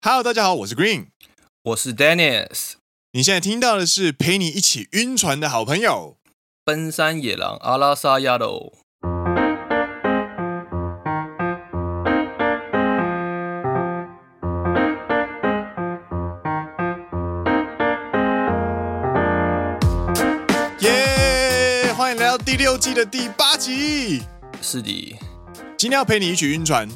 Hello，大家好，我是 Green，我是 Dennis。你现在听到的是陪你一起晕船的好朋友——奔山野狼阿拉萨亚罗。耶！欢迎来到第六季的第八集。是的，今天要陪你一起晕船。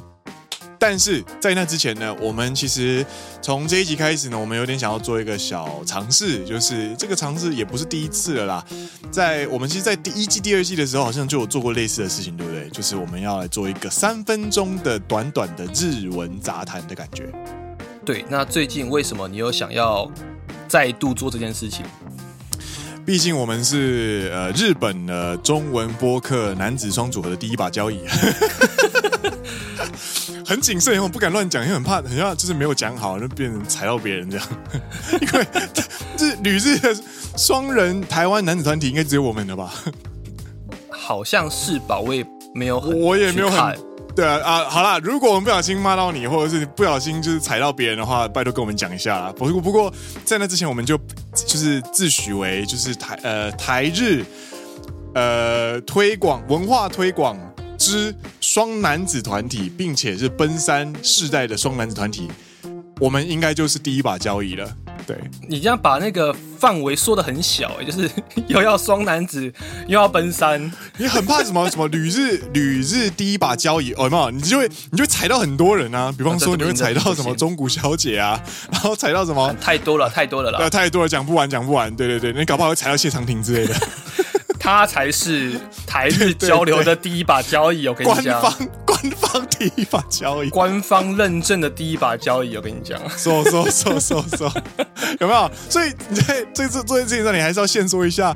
但是在那之前呢，我们其实从这一集开始呢，我们有点想要做一个小尝试，就是这个尝试也不是第一次了啦。在我们其实，在第一季、第二季的时候，好像就有做过类似的事情，对不对？就是我们要来做一个三分钟的短短的日文杂谈的感觉。对，那最近为什么你有想要再度做这件事情？毕竟我们是呃日本的中文播客男子双组合的第一把交椅。很谨慎，我不敢乱讲，因为很怕，很像就是没有讲好，就变成踩到别人这样。因为 日旅日的双人台湾男子团体应该只有我们了吧？好像是吧，我也没有很，我也没有很，对啊啊，好啦，如果我们不小心骂到你，或者是你不小心就是踩到别人的话，拜托跟我们讲一下啦。不过不过在那之前，我们就就是自诩为就是台呃台日呃推广文化推广。之双男子团体，并且是奔三世代的双男子团体，我们应该就是第一把交椅了。对，你这样把那个范围缩的很小，就是又要双男子，又要奔三，你很怕什么什么旅日 旅日第一把交椅哦？有没有？你就会你就会踩到很多人啊！比方说你会踩到什么中古小姐啊，然后踩到什么太多了，太多了啦，对，太多了，讲不完，讲不完。对对对，你搞不好会踩到谢长廷之类的。他才是台日交流的第一把交椅，我跟你讲。官方官方第一把交椅，官方认证的第一把交椅，我跟你讲。说说说说说，有没有？所以你在这次做这件事情上，你还是要先说一下，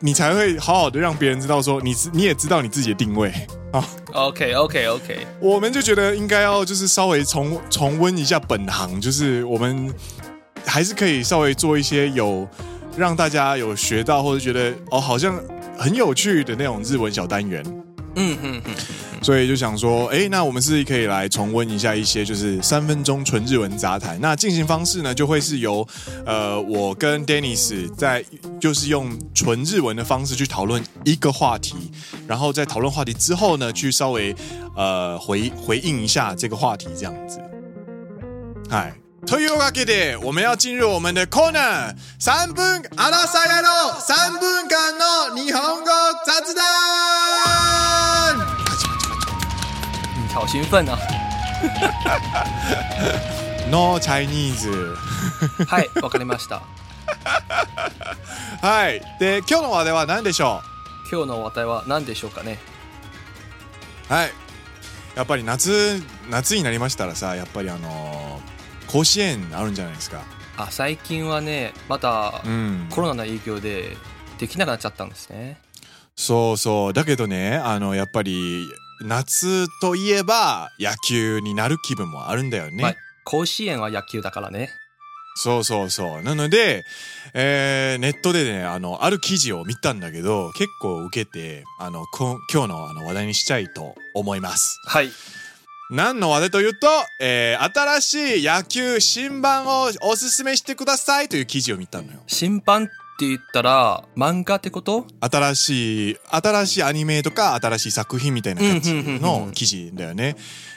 你才会好好的让别人知道，说你你也知道你自己的定位啊。OK OK OK，我们就觉得应该要就是稍微重重温一下本行，就是我们还是可以稍微做一些有让大家有学到或者觉得哦好像。很有趣的那种日文小单元，嗯嗯嗯，所以就想说，哎，那我们是可以来重温一下一些就是三分钟纯日文杂谈。那进行方式呢，就会是由呃我跟 Dennis 在就是用纯日文的方式去讨论一个话题，然后在讨论话题之后呢，去稍微呃回回应一下这个话题，这样子。嗨。というわけで，我们要进入我们的 corner，三分アラサヤの三分间の日本语杂谈。你好兴奋啊！No Chinese。はい、わかりました。はい。で、今日の话题は何でしょう？今日の话题は何でしょうかね？はい。やっぱり夏夏になりましたらさ、やっぱりあの。甲子园あるんじゃないですか。あ最近はねまたコロナの影响でできなくなっちゃったんですね、うん、そうそう。だけどねあのやっぱり夏といえば野球になる気分もあるんだよね、まあ、甲子园は野球だからね。そうそうそう。なので、えー、ネットでねあのある记事を见たんだけど结构受けてあの今日のあの话题にしたいと思います。はい何の话题というと、えー、新しい野球新版をおすすめしてくださいという记事を见たのよ。新版って言ったら漫画ってこと？新しい、新しいアニメとか新しい作品みたいな感じの记事だよね。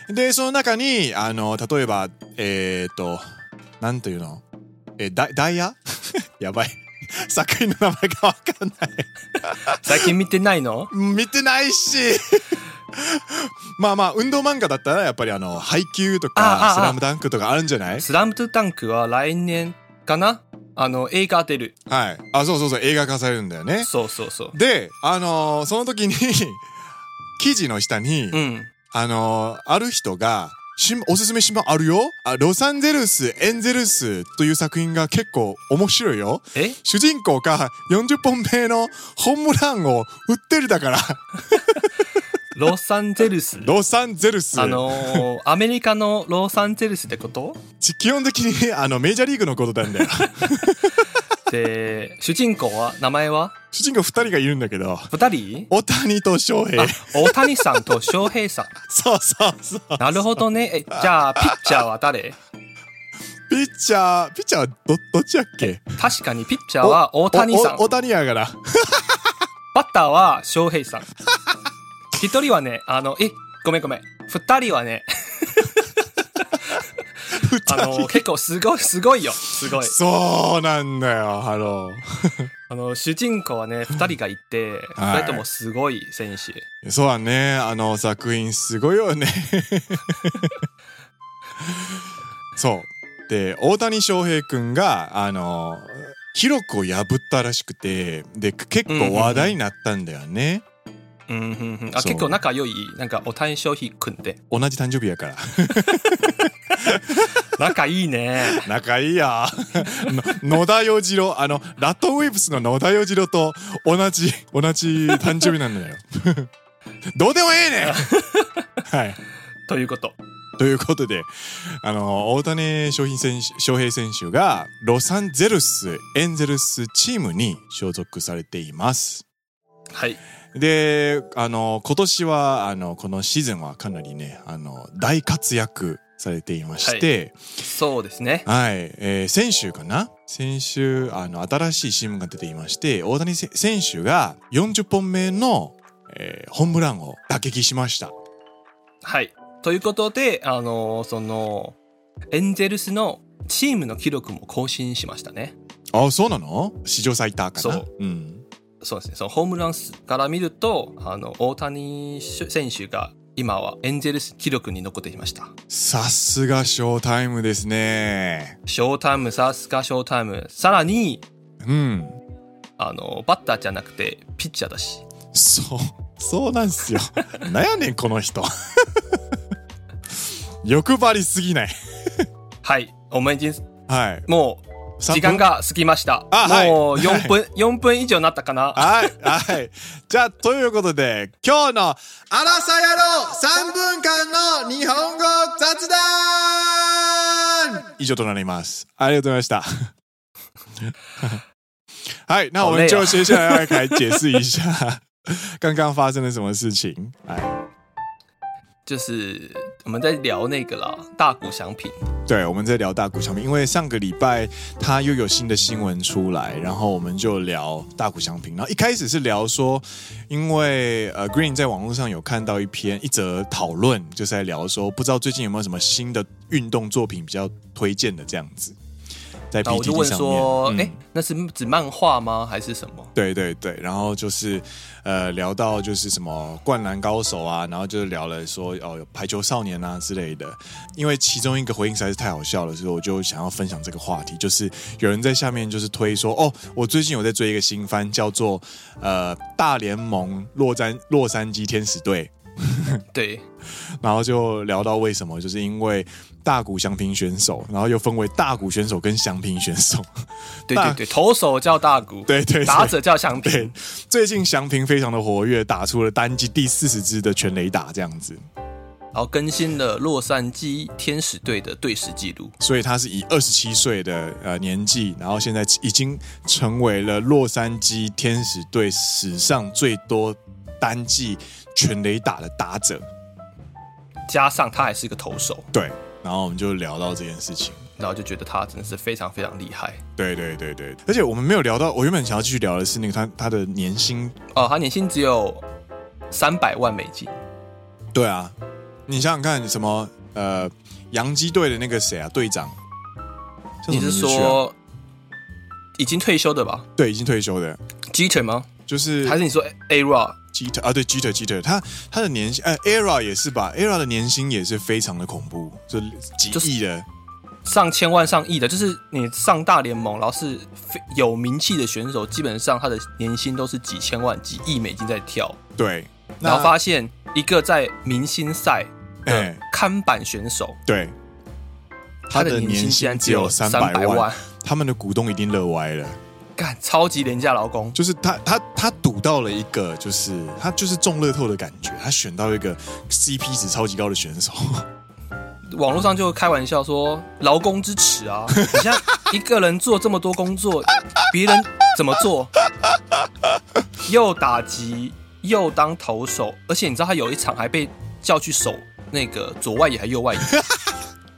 で、その中に、あの、例えば、えっ、ー、と、なんというの？えー、ダダイヤ？やばい。作品の名前がわかんない 最近见てないの？见てないしまあまあ运动漫画だったらやっぱりあの配球とかスラムダンクとかあるんじゃない？スラムダンクは来年かな？あの映画出る。はい。あそうそうそう映画化されるんだよね。そうそうそう。であのー、その时に 记事の下に、うん、あのー、ある人がおすすめ新闻あるよ？あロサンゼルスエンゼルスという作品が结构面白いよ。え？主人公が40本目のホームランを打ってるだからロサンゼルス？ロサンゼルス。あのー、アメリカのロサンゼルスってこと？基本的にあのメジャーリーグのことなんだよ。で主人公は名前は？主人公2人がいるんだけど。2人？大谷と翔平。大谷さんと翔平さん。そうそうそう。なるほどね。えじゃあピッチャーは谁ピッチャー、ピッチャーど、どっちやっけ？确かにピッチャーは大谷さん。大谷やから。バッターは翔平さん。一人はね、あの、え、ごめんごめん。二人はね、あの、结构すごい、すごいよ。すごい。そうなんだよ、ハロー。あの、主人公はね、二人がいて、二人ともすごい选手。そうだね。あの作品すごいよね。そう。で、大谷翔平くんが、あの、记录を破ったらしくて、で、结构话题になったんだよね。うんうんうん、あ结构仲良いなんかお谷翔平くんで同じ诞生日やから。仲いいね。仲いいや。野田洋次郎あのラットウェーブスの野田洋次郎と同じ同じ诞生日なんだよ。どうでもええねん。はい。ということ。ということで、あの、大谷翔平选手翔平选手が、ロサンゼルスエンゼルスチームに所属されています。はい。で、あの、今年は、あの、このシーズンはかなりね、あの、大活跃されていまして、はい、そうですね。はい。えー、先周かな？先周、あの、新しい新闻が出ていまして、大谷选手が40本目の、えー、ホームランを打撃しました。はい。ということで、あのー、その、エンゼルスのチームの记录も更新しましたね。あ、そうなの？史上最多かな？そう。うん。そうですね。そのホームランスから见ると、あの、大谷选手が今はエンゼルス记录に残っていました。さすがショータイムですね。ショータイム、さすがショータイム。さらに、うん。あの、バッターじゃなくて、ピッチャーだし。そう、そうなんすよ。なんやねん、この人。欲张りすぎないはい。お前に、はい。もう、时间が过ぎました。あ、はい、もう4分、はい、4分以上になったかな。はい、はい。じゃあ、ということで、今日の、アラサ野郎3分间の日本语雑谈以上となります。ありがとうございました。はい，那我们就接下来要来解释一下刚刚发生了什么事情？哎。就是我们在聊那个啦，大谷翔平。对，我们在聊大谷翔平，因为上个礼拜他又有新的新闻出来，然后我们就聊大谷翔平。然后一开始是聊说，因为呃，Green 在网络上有看到一篇一则讨论，就是在聊说，不知道最近有没有什么新的运动作品比较推荐的这样子。在 PTT 上面，我就问说，哎、嗯，那是指漫画吗？还是什么？对对对，然后就是，呃，聊到就是什么灌篮高手啊，然后就是聊了说，哦，有排球少年啊之类的。因为其中一个回应实在是太好笑了，所以我就想要分享这个话题。就是有人在下面就是推说，哦，我最近有在追一个新番，叫做呃大联盟洛杉洛杉矶天使队。对，然后就聊到为什么，就是因为大谷翔平选手，然后又分为大谷选手跟翔平选手。对对 对，投手叫大谷，对对，打者叫翔平。最近翔平非常的活跃，打出了单季第四十支的全垒打，这样子。然后更新了洛杉矶天使队的队史纪录，所以他是以二十七岁的呃年纪，然后现在已经成为了洛杉矶天使队史上最多单季。全垒打的打者，加上他还是个投手，对，然后我们就聊到这件事情，然后就觉得他真的是非常非常厉害，对对对对，而且我们没有聊到，我原本想要继续聊的是那个他他的年薪。哦，他年薪只有三百万美金，对啊，你想想看，什么呃，洋基队的那个谁啊，队长，你是说已经退休的吧？对，已经退休的，Jeter 吗？就是还是你说 A-Rod？Jeter 啊，对，Jeter Jeter，他他的年薪，哎，Era 也是吧，Era 的年薪也是非常的恐怖，就几亿的，上千万、上亿的，就是你上大联盟，然后是非有名气的选手，基本上他的年薪都是几千万、几亿美金在跳。对，然后发现一个在明星赛的看板选手，欸、对，他的年薪只有三百万，他们的股东一定乐歪了。干超级廉价劳工，就是他他他赌到了一个，就是他就是中乐透的感觉，他选到一个 CP 值超级高的选手。网络上就开玩笑说劳工之耻啊！你像一个人做这么多工作，别人怎么做？又打击又当投手，而且你知道他有一场还被叫去守那个左外野还右外野，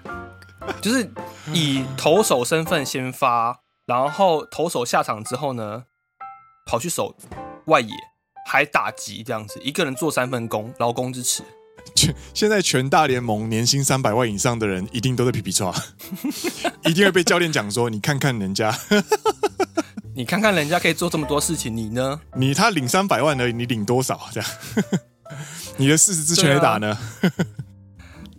就是以投手身份先发，然后投手下场之后呢，跑去守外野，还打击这样子，一个人做三份工，劳工之耻。全现在全大联盟年薪三百万以上的人，一定都在皮皮抓，一定会被教练讲说：“你看看人家，你看看人家可以做这么多事情，你呢？你他领三百万而已，你领多少？这样，你的四十支全垒打呢？”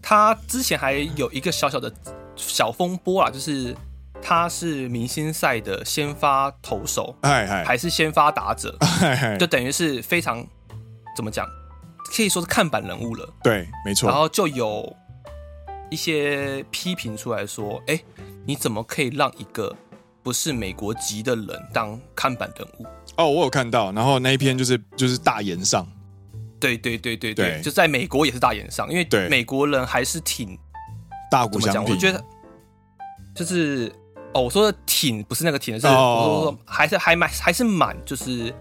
他之前还有一个小小的小风波啊，就是他是明星赛的先发投手，还是先发打者，就等于是非常怎么讲？可以说是看板人物了，对，没错。然后就有一些批评出来说：“哎，你怎么可以让一个不是美国籍的人当看板人物？”哦，我有看到。然后那一篇就是就是大言上，对对对对对，对就在美国也是大言上，因为美国人还是挺大谷翔平。我觉得就是哦，我说的挺不是那个挺，是、哦、我说说还是还蛮还是蛮就是。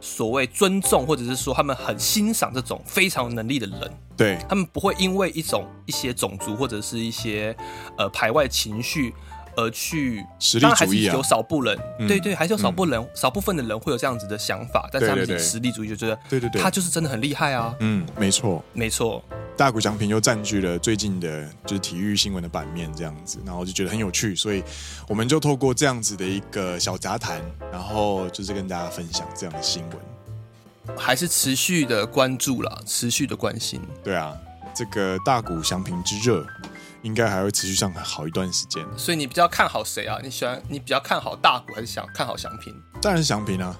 所谓尊重，或者是说他们很欣赏这种非常有能力的人，对，他们不会因为一种一些种族或者是一些呃排外情绪而去实力主义啊。当然还是有少部分人，嗯、对对，还是有少部分人、嗯、少部分的人会有这样子的想法，但是他们是实力主义，就觉得对对对，他就是真的很厉害啊。嗯，没错，没错。大谷翔平又占据了最近的就是体育新闻的版面，这样子，然后就觉得很有趣，所以我们就透过这样子的一个小杂谈，然后就是跟大家分享这样的新闻，还是持续的关注啦，持续的关心。对啊，这个大谷翔平之热应该还会持续上好一段时间。所以你比较看好谁啊？你喜欢你比较看好大股还是想看好祥平？当然是祥平啊，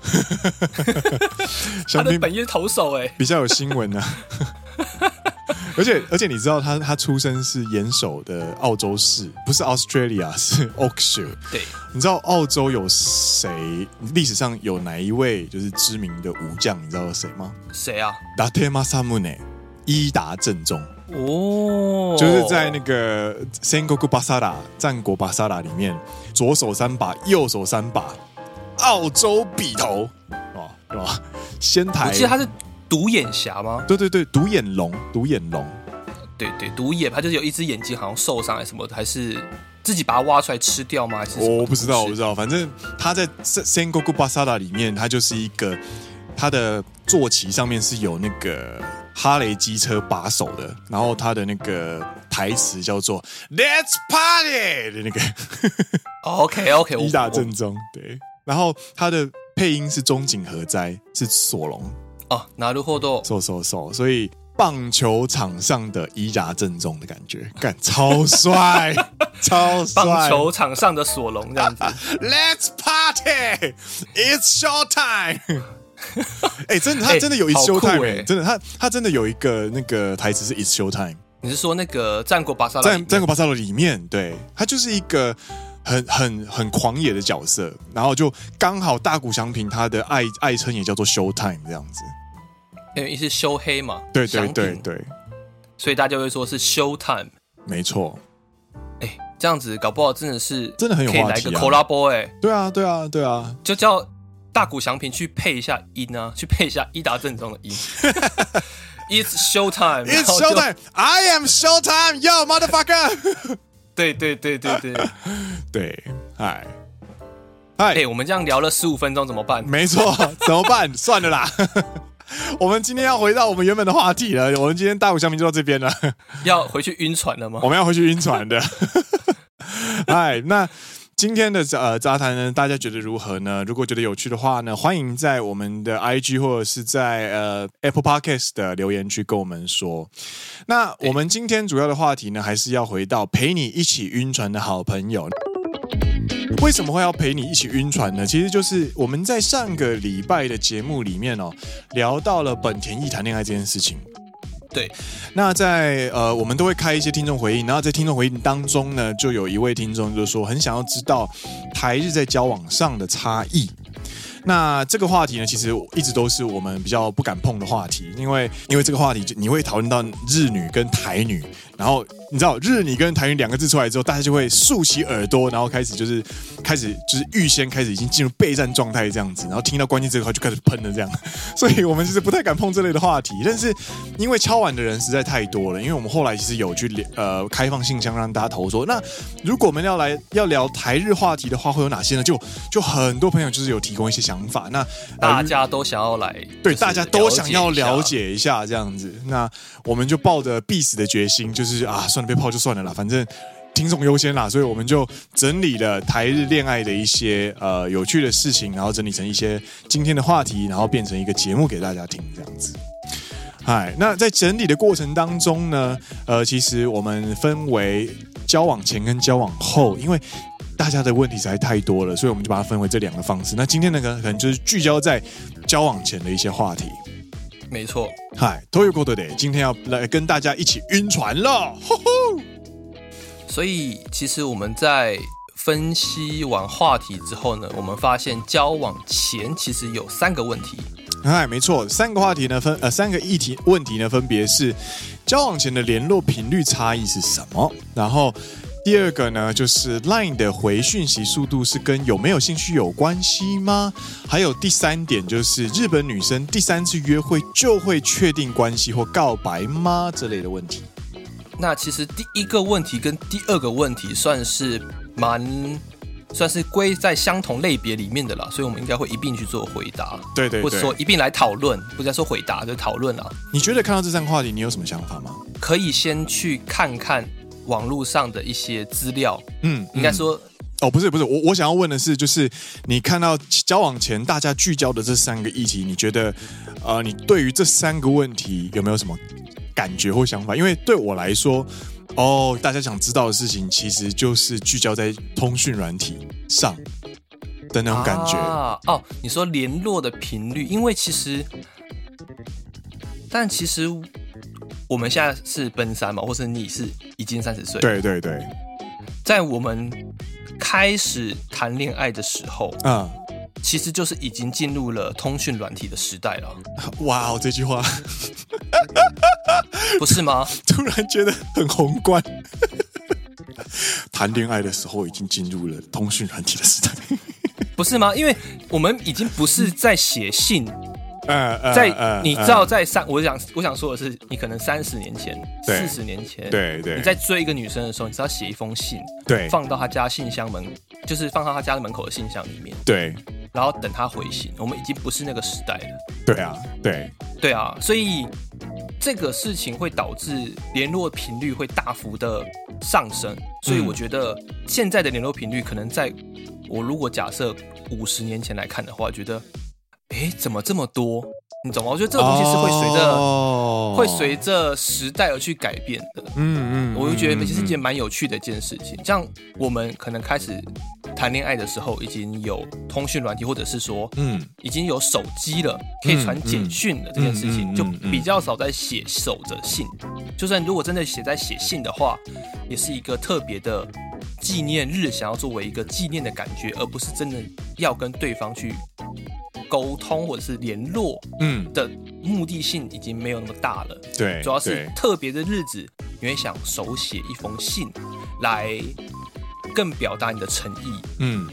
祥平本业投手哎、欸，比较有新闻啊。而且而且你知道他他出生是严守的澳洲市，不是 Australia，是 Oxshire。对，你知道澳洲有谁？历史上有哪一位就是知名的武将？你知道是谁吗？谁啊？达特马萨姆内，伊达正宗。哦，就是在那个《戦国巴萨拉》战国巴萨拉里面，左手三把，右手三把，澳洲笔头，哦，对吧？仙台，我记得他是。独眼侠吗？对对对，独眼龙，独眼龙，对对，独眼，他就是有一只眼睛好像受伤还是什么的，还是自己把它挖出来吃掉吗？还是我不知道，我不知道，反正他在《仙国巴萨拉》里面，他就是一个他的坐骑上面是有那个哈雷机车把手的，然后他的那个台词叫做 “Let's party” 的那个。 OK OK，伊达政宗对，然后他的配音是中井和哉，是索隆。哦，なるほど，瘦瘦瘦，所以棒球场上的伊达政宗的感觉，干超帅，超帅，棒球场上的索隆这样子，Let's party, it's show time。 哎、欸，真的，他真的有 It's show time，、欸、真的，他他真的有一个那个台词是 It's show time。你是说那个战国巴萨拉？战战国巴萨罗里面，对，他就是一个很很很狂野的角色，然后就刚好大谷翔平他的爱爱称也叫做 show time 这样子。因为是修黑嘛，对对对对，所以大家会说是 show time，没错。哎，这样子搞不好真的是真的很有！可以来个 collabo 哎，对啊对啊对啊，就叫大谷翔平去配一下音啊，去配一下伊达正宗的音。It's show time，It's show time，I am show time，Yo motherfucker！对对对对对对，嗨嗨，哎，我们这样聊了十五分钟怎么办？没错，怎么办？算了啦。我们今天要回到我们原本的话题了。我们今天大谷翔平就到这边了。要回去晕船了吗？我们要回去晕船的。哎，那今天的呃杂谈呢，大家觉得如何呢？如果觉得有趣的话呢，欢迎在我们的 IG 或者是在呃 Apple Podcast 的留言区跟我们说。那我们今天主要的话题呢，还是要回到陪你一起晕船的好朋友。为什么会要陪你一起晕船呢？其实就是我们在上个礼拜的节目里面哦，聊到了本田翼谈恋爱这件事情。对，那在呃，我们都会开一些听众回应，然后在听众回应当中呢，就有一位听众就说很想要知道台日在交往上的差异。那这个话题呢，其实一直都是我们比较不敢碰的话题，因为因为这个话题就你会讨论到日女跟台女，然后你知道日你跟台语两个字出来之后，大家就会竖起耳朵，然后开始就是开始就是预先开始已经进入备战状态这样子，然后听到关键字后就开始喷了这样，所以我们其实不太敢碰这类的话题。但是因为敲碗的人实在太多了，因为我们后来其实有去呃开放信箱让大家投说，那如果我们要来要聊台日话题的话，会有哪些呢？就就很多朋友就是有提供一些想法，那、呃、大家都想要来，对，大家都想要了解一下这样子，那我们就抱着必死的决心，就是啊，算了，被泡就算了啦，反正。听众优先啦，所以我们就整理了台日恋爱的一些呃有趣的事情，然后整理成一些今天的话题，然后变成一个节目给大家听，这样子。嗨，那在整理的过程当中呢，呃，其实我们分为交往前跟交往后，因为大家的问题实在太多了，所以我们就把它分为这两个方式。那今天那个可能就是聚焦在交往前的一些话题。没错。嗨，Toyoko 的，今天要来跟大家一起晕船了。吼吼所以，其实我们在分析完话题之后呢，我们发现交往前其实有三个问题。哎，没错，三个话题呢，分呃三个议题问题呢，分别是交往前的联络频率差异是什么？然后第二个呢，就是 Line 的回讯息速度是跟有没有兴趣有关系吗？还有第三点就是日本女生第三次约会就会确定关系或告白吗？这类的问题。那其实第一个问题跟第二个问题算是蛮算是归在相同类别里面的啦，所以我们应该会一并去做回答，对对对，或者说一并来讨论，不再说回答，就是讨论啊。你觉得看到这三个话题，你有什么想法吗？可以先去看看网络上的一些资料，嗯，应该说，哦，不是不是，我我想要问的是，就是你看到交往前大家聚焦的这三个议题，你觉得，呃，你对于这三个问题有没有什么？感觉或想法，因为对我来说，哦，大家想知道的事情，其实就是聚焦在通讯软体上的那种感觉。啊、哦，你说联络的频率，因为其实，但其实我们现在是奔三嘛，或是你是已经三十岁，对对对，在我们开始谈恋爱的时候，嗯，其实就是已经进入了通讯软体的时代了。哇哦，这句话。不是吗？突然觉得很宏观。谈恋爱的时候已经进入了通讯软体的时代，不是吗？因为我们已经不是在写信，在你知道，在三，我想我想说的是，你可能三十年前、四十年前，对对，你在追一个女生的时候，你是要写一封信，对，放到她家信箱门，就是放到她家的门口的信箱里面，对，然后等她回信。我们已经不是那个时代了。对啊，对，对啊，所以。这个事情会导致联络频率会大幅的上升，所以我觉得现在的联络频率可能在我如果假设五十年前来看的话，觉得，哎，怎么这么多？你懂吗？我觉得这个东西是会随着、oh. 会随着时代而去改变的。嗯嗯，我就觉得其实是一件蛮有趣的一件事情。像我们可能开始谈恋爱的时候，已经有通讯软体，或者是说，嗯，已经有手机了，可以传简讯的这件事情，就比较少在写守着信。就算如果真的写在写信的话，也是一个特别的纪念日，想要作为一个纪念的感觉，而不是真的要跟对方去。沟通或者是联络，嗯，的目的性已经没有那么大了。对，主要是特别的日子，你会想手写一封信，来更表达你的诚意。嗯。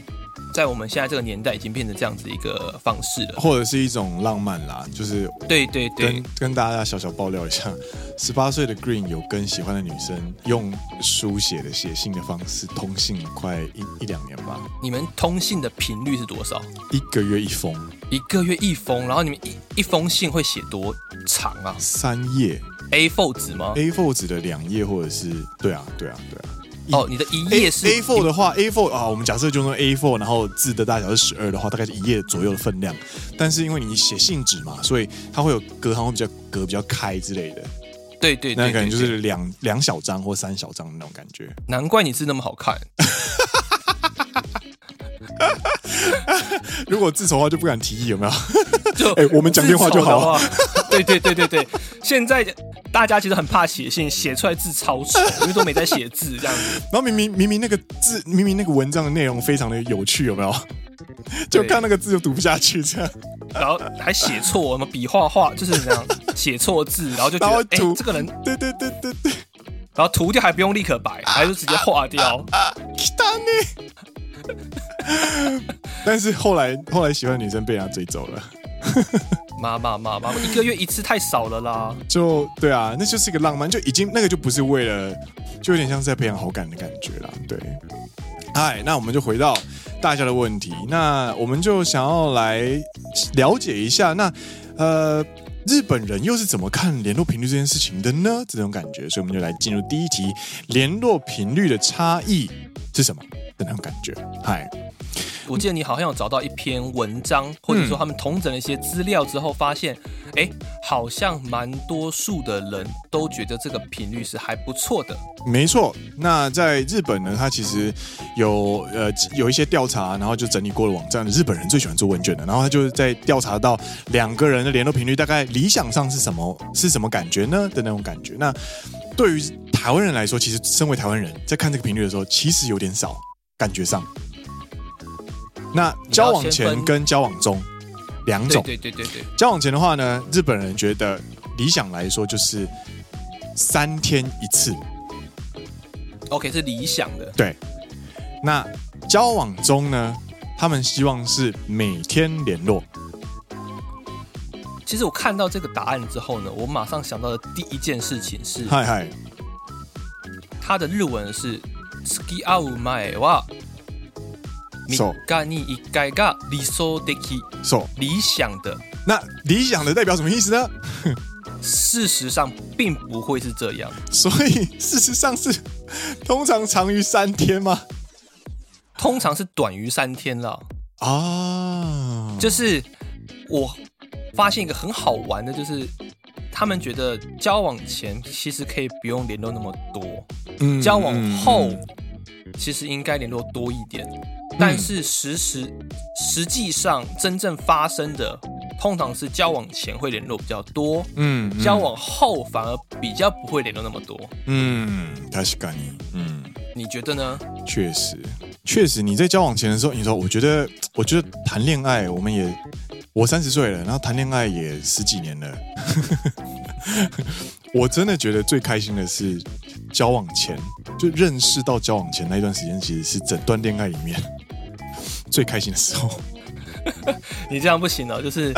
在我们现在这个年代，已经变成这样子一个方式了，或者是一种浪漫啦，就是对对对，跟跟大家小小爆料一下，十八岁的 Green 有跟喜欢的女生用书写的写信的方式通信快一一两年吧。你们通信的频率是多少？一个月一封，一个月一封，然后你们一一封信会写多长啊？三页 A4 纸吗？A4 纸的两页，或者是对啊，对啊，对啊。哦，你的一页是 A4 的话，A4 啊，我们假设就用 A4，然后字的大小是十二的话，大概是一页左右的分量。但是因为你写信纸嘛，所以它会有隔行会比较隔比较开之类的。对对，对，那感觉就是两两小张或三小张的那种感觉。难怪你字那么好看。如果字丑的话就不敢提议，有没有？就 哎、欸，我们讲电话就好。对对对对对，现在大家其实很怕写信，写出来字超丑，因为都没在写字这样子。然后明明明明那个字，明明那个文章的内容非常的有趣，有没有？就看那个字就读不下去这样，然后还写错，什么笔画画就是这样写错字，然后就觉得哎、欸，这个人，对对对对对。然后涂掉还不用立刻白，还是直接画掉。但是后来后来喜欢女生被人家追走了。妈妈妈妈，一个月一次太少了啦。就对啊，那就是一个浪漫，就已经那个就不是为了，就有点像是在培养好感的感觉啦。对，嗨，那我们就回到大家的问题，那我们就想要来了解一下，那呃，日本人又是怎么看联络频率这件事情的呢？这种感觉，所以我们就来进入第一题：联络频率的差异是什么的那种感觉？嗨。我记得你好像有找到一篇文章，或者说他们同整了一些资料之后，发现，哎、嗯，好像蛮多数的人都觉得这个频率是还不错的。没错，那在日本呢，它其实有呃有一些调查，然后就整理过了网站，日本人最喜欢做问卷的，然后他就是在调查到两个人的联络频率大概理想上是什么是什么感觉呢的那种感觉。那对于台湾人来说，其实身为台湾人在看这个频率的时候，其实有点少，感觉上。那交往前跟交往中两种，对对对对对。交往前的话呢，日本人觉得理想来说就是三天一次。OK，是理想的。对。那交往中呢，他们希望是每天联络。其实我看到这个答案之后呢，我马上想到的第一件事情是，嗨嗨，他的日文是“付き合う前は”。So, 你一该个理想的，So, 理想的。那理想的代表什么意思呢？事实上并不会是这样，所以事实上是通常长于三天吗？通常是短于三天了啊。Oh. 就是我发现一个很好玩的，就是他们觉得交往前其实可以不用联络那么多， 嗯，交往后其实应该联络多一点。但是实时实际上真正发生的，通常是交往前会联络比较多，嗯，嗯，交往后反而比较不会联络那么多，嗯，確かに，嗯，你觉得呢？确实，确实，你在交往前的时候，你说，我觉得，我觉得谈恋爱，我们也，我三十岁了，然后谈恋爱也十几年了，我真的觉得最开心的是交往前，就认识到交往前那一段时间，其实是整段恋爱里面。最开心的时候，你这样不行哦，就是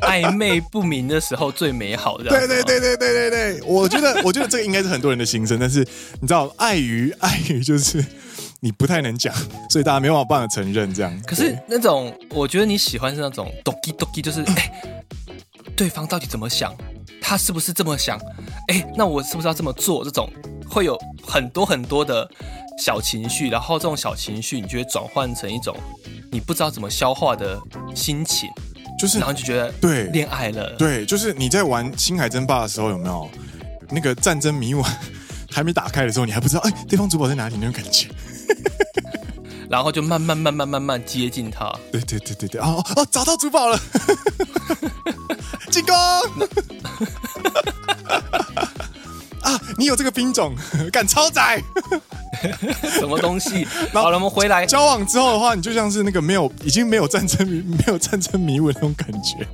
暧昧不明的时候最美好的。对对对对对对对，我觉得 我觉得这个应该是很多人的心声，但是你知道，碍于碍于就是你不太能讲，所以大家没有办法承认这样。可是那种我觉得你喜欢是那种 doki doki，就是哎、欸，对方到底怎么想？他是不是这么想？哎、欸，那我是不是要这么做？这种会有很多很多的小情绪，然后这种小情绪，你就会转换成一种。你不知道怎么消化的心情，就是然后就觉得对恋爱了，对，就是你在玩《星海争霸》的时候有没有那个战争迷雾 还没打开的时候，你还不知道哎，对方主堡在哪里那种感觉，然后就慢慢慢慢慢慢接近他，对对对对对，哦哦，找到主堡了，进攻啊！你有这个兵种，敢超载。什么东西？好了，我们回来交往之后的话，你就像是那个没有，已经没有战争没有战争迷雾那种感觉。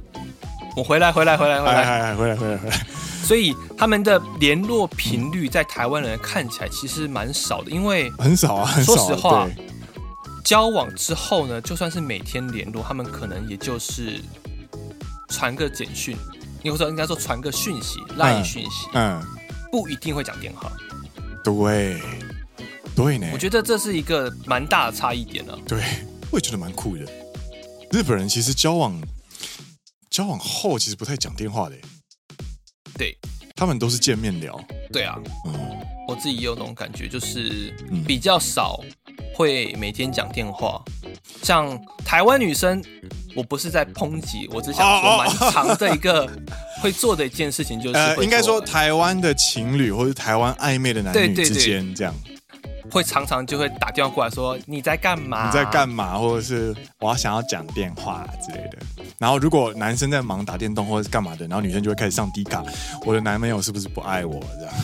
我回来，回来，回来，回来，回来，回来，回来，回来。所以他们的联络频率在台湾人看起来其实蛮少的，因为很少啊。很少啊，说实话，交往之后呢，就算是每天联络，他们可能也就是传个简讯，或者说应该说传个讯息，赖讯息，嗯，不一定会讲电话。对。对呢，我觉得这是一个蛮大的差异点呢。对，我也觉得蛮酷的。日本人其实交往交往后其实不太讲电话的，对，他们都是见面聊。对啊，嗯，我自己也有那种感觉，就是比较少会每天讲电话。像台湾女生，我不是在抨击，我只想说蛮长的一个 会做的一件事情，就是呃，应该说台湾的情侣或者台湾暧昧的男女之间这样。会常常就会打电话过来说，你在干嘛？你在干嘛？或者是我要想要讲电话之类的。然后如果男生在忙打电动或者是干嘛的，然后女生就会开始上低卡，我的男朋友是不是不爱我？这样。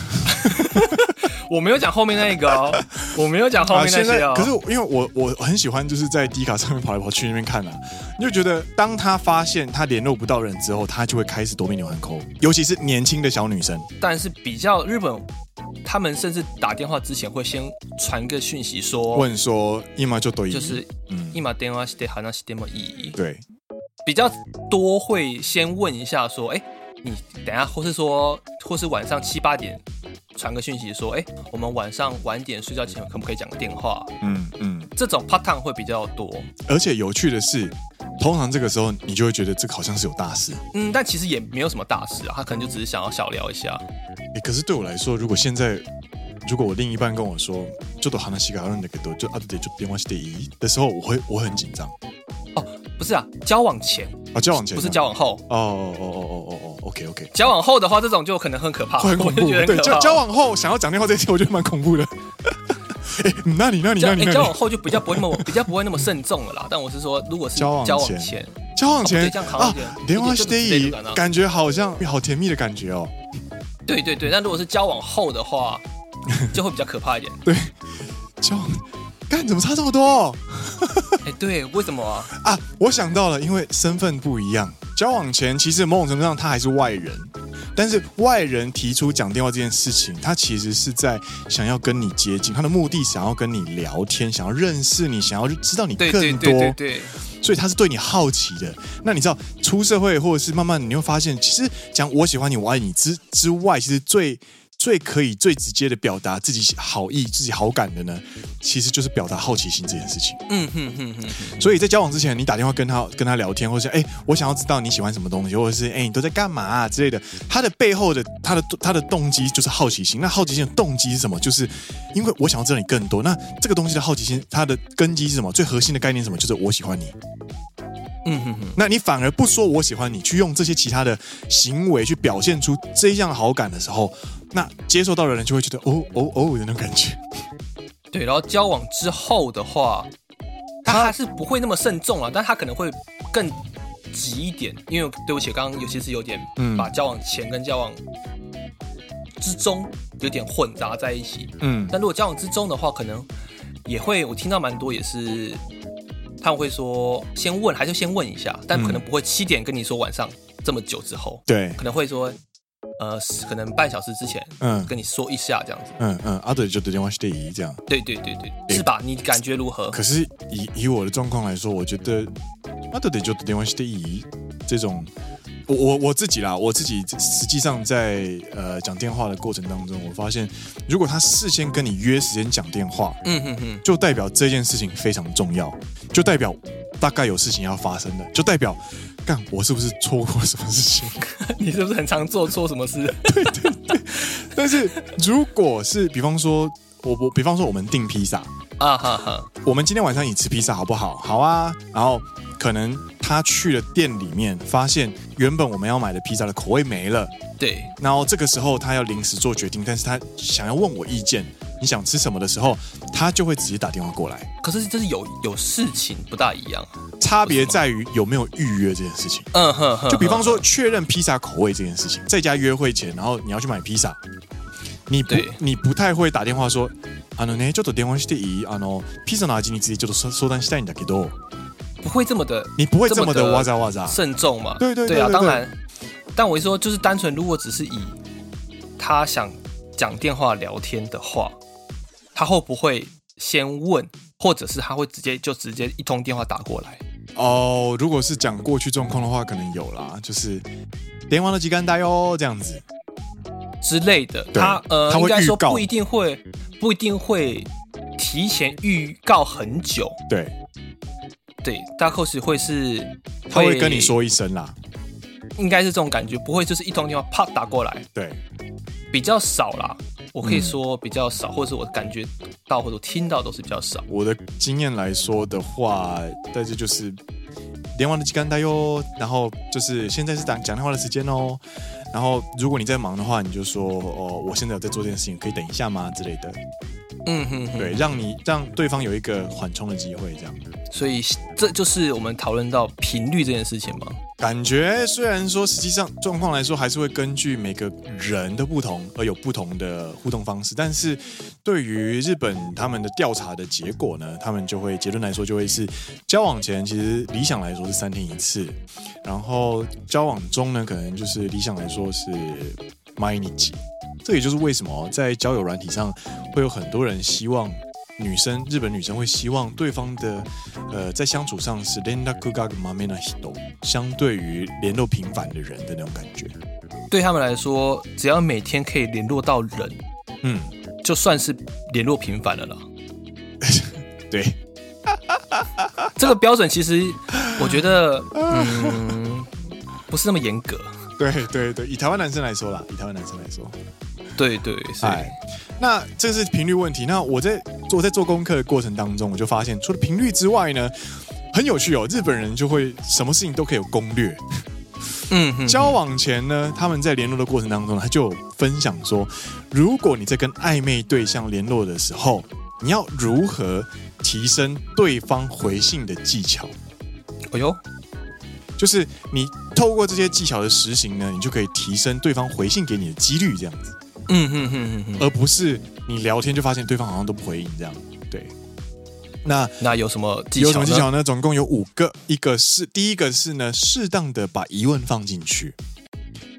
我没有讲后面那个哦，我没有讲后面那些哦。啊、可是因为我我很喜欢就是在 D 卡上面跑来跑去那边看啊，你就觉得当他发现他联络不到人之后，他就会开始夺命连环 call，尤其是年轻的小女生。但是比较日本，他们甚至打电话之前会先传个讯息说，问说一马就对，就是嗯，一马电话是得好像是这么意义。对，比较多会先问一下说，哎。你等下，或是说，或是晚上七八点传个讯息说，哎、欸，我们晚上晚点睡觉前可不可以讲个电话？嗯嗯，这种 part time 会比较多。而且有趣的是，通常这个时候你就会觉得这个好像是有大事。嗯，但其实也没有什么大事啊，他可能就只是想要小聊一下。哎、欸，可是对我来说，如果现在如果我另一半跟我说，就都好像西卡那个多，就就电话是第一的时候，我会我很紧张。哦，不是啊，交往前啊，交往前不是交往后。哦哦哦哦哦哦。OK OK，交往后的话，这种就可能很可怕，很恐怖。对，交交往后想要讲电话这些，我觉得蛮恐怖的。哎，那你那你那你交往后就比较不会那么比较不会那么慎重了啦。但我是说，如果是交往前，交往前这样好一点，电话是第一，感觉好像好甜蜜的感觉哦。对对对，但如果是交往后的话，就会比较可怕一点。对，交往，干怎么差这么多？哎，对，为什么啊？啊，我想到了，因为身份不一样。交往前，其实某种程度上他还是外人，但是外人提出讲电话这件事情，他其实是在想要跟你接近，他的目的想要跟你聊天，想要认识你，想要知道你更多，对对对对对，所以他是对你好奇的。那你知道出社会或者是慢慢你会发现，其实讲我喜欢你，我爱你之之外，其实最。最可以最直接的表达自己好意、自己好感的呢，其实就是表达好奇心这件事情。嗯哼哼哼。所以在交往之前，你打电话跟他跟他聊天，或者是哎，我想要知道你喜欢什么东西，或者是哎，你都在干嘛啊之类的。他的背后的他的他的动机就是好奇心。那好奇心的动机是什么？就是因为我想要知道你更多。那这个东西的好奇心，它的根基是什么？最核心的概念是什么？就是我喜欢你。嗯哼哼。那你反而不说我喜欢你，去用这些其他的行为去表现出这样好感的时候。那接受到的人就会觉得哦哦哦的那种感觉，对。然后交往之后的话，他还是不会那么慎重了，但他可能会更急一点。因为对不起，刚刚有些是有点把交往前跟交往之中有点混杂在一起。嗯，但如果交往之中的话，可能也会我听到蛮多也是他们会说先问，还是先问一下，但可能不会七点跟你说晚上这么久之后，对，可能会说。呃，可能半小时之前，嗯，跟你说一下这样子，嗯嗯，阿德就打电话是第一这样，对对对对，是吧？你感觉如何？可是以以我的状况来说，我觉得阿德就打电话是第一这种，我我我自己啦，我自己实际上在呃讲电话的过程当中，我发现如果他事先跟你约时间讲电话，嗯哼哼，就代表这件事情非常重要，就代表大概有事情要发生的，就代表。干，我是不是错过了什么事情？你是不是很常做错什么事？对对对。但是如果是比方说，我我比方说我们订披萨啊哈哈，我们今天晚上一起吃披萨好不好？好啊。然后可能他去了店里面，发现原本我们要买的披萨的口味没了。对。然后这个时候他要临时做决定，但是他想要问我意见。你想吃什么的时候，他就会直接打电话过来。可是这是有有事情不大一样，差别在于有没有预约这件事情。嗯哼哼。就比方说确认披萨口味这件事情，在家约会前，然后你要去买披萨，你不你不太会打电话说，あのね、ちょっと电话していい？あの披萨の味についてちょっと相谈したいんだけど。不会这么的，你不会这么的哇喳哇喳慎重嘛？对对对啊，当然。但我一说就是单纯，如果只是以他想讲电话聊天的话。 他会不会先问，或者是他会直接就直接一通电话打过来？哦，如果是讲过去状况的话，可能有啦，就是电话的时间带哟，这样子之类的。他呃，他会应该说不一定会，不一定会提前预告很久。对，对，大 cos 会是他会跟你说一声啦，应该是这种感觉，不会就是一通电话啪打过来。对，比较少啦。我可以说比较少，嗯、或者是我感觉到或者听到都是比较少。我的经验来说的话，但是就是连完的时间带哟，然后就是现在是讲讲电话的时间哦。然后如果你在忙的话，你就说哦，我现在有在做这件事情，可以等一下吗之类的。嗯哼哼，对，让你让对方有一个缓冲的机会，这样。所以这就是我们讨论到频率这件事情吗？感觉虽然说实际上状况来说还是会根据每个人的不同而有不同的互动方式，但是对于日本他们的调查的结果呢，他们就会结论来说就会是交往前其实理想来说是三天一次，然后交往中呢可能就是理想来说是毎日，这也就是为什么在交友软体上会有很多人希望。女生，日本女生会希望对方的，呃，在相处上是连络がまめな人，相对于联络频繁的人的那种感觉。对他们来说，只要每天可以联络到人，嗯，就算是联络频繁了啦。对，这个标准其实我觉得，嗯，不是那么严格。 对对对，以台湾男生来说啦，以台湾男生来说。对对，哎，那这是频率问题。那我在做在做功课的过程当中，我就发现，除了频率之外呢，很有趣哦。日本人就会什么事情都可以有攻略。嗯，哼哼，交往前呢，他们在联络的过程当中，他就有分享说，如果你在跟暧昧对象联络的时候，你要如何提升对方回信的技巧？哎呦，就是你透过这些技巧的实行呢，你就可以提升对方回信给你的几率，这样子。嗯哼哼而不是你聊天就发现对方好像都不回应这样。对，那那有什么技巧？有什么技巧呢？总共有五个，一个是第一个是呢，适当的把疑问放进去；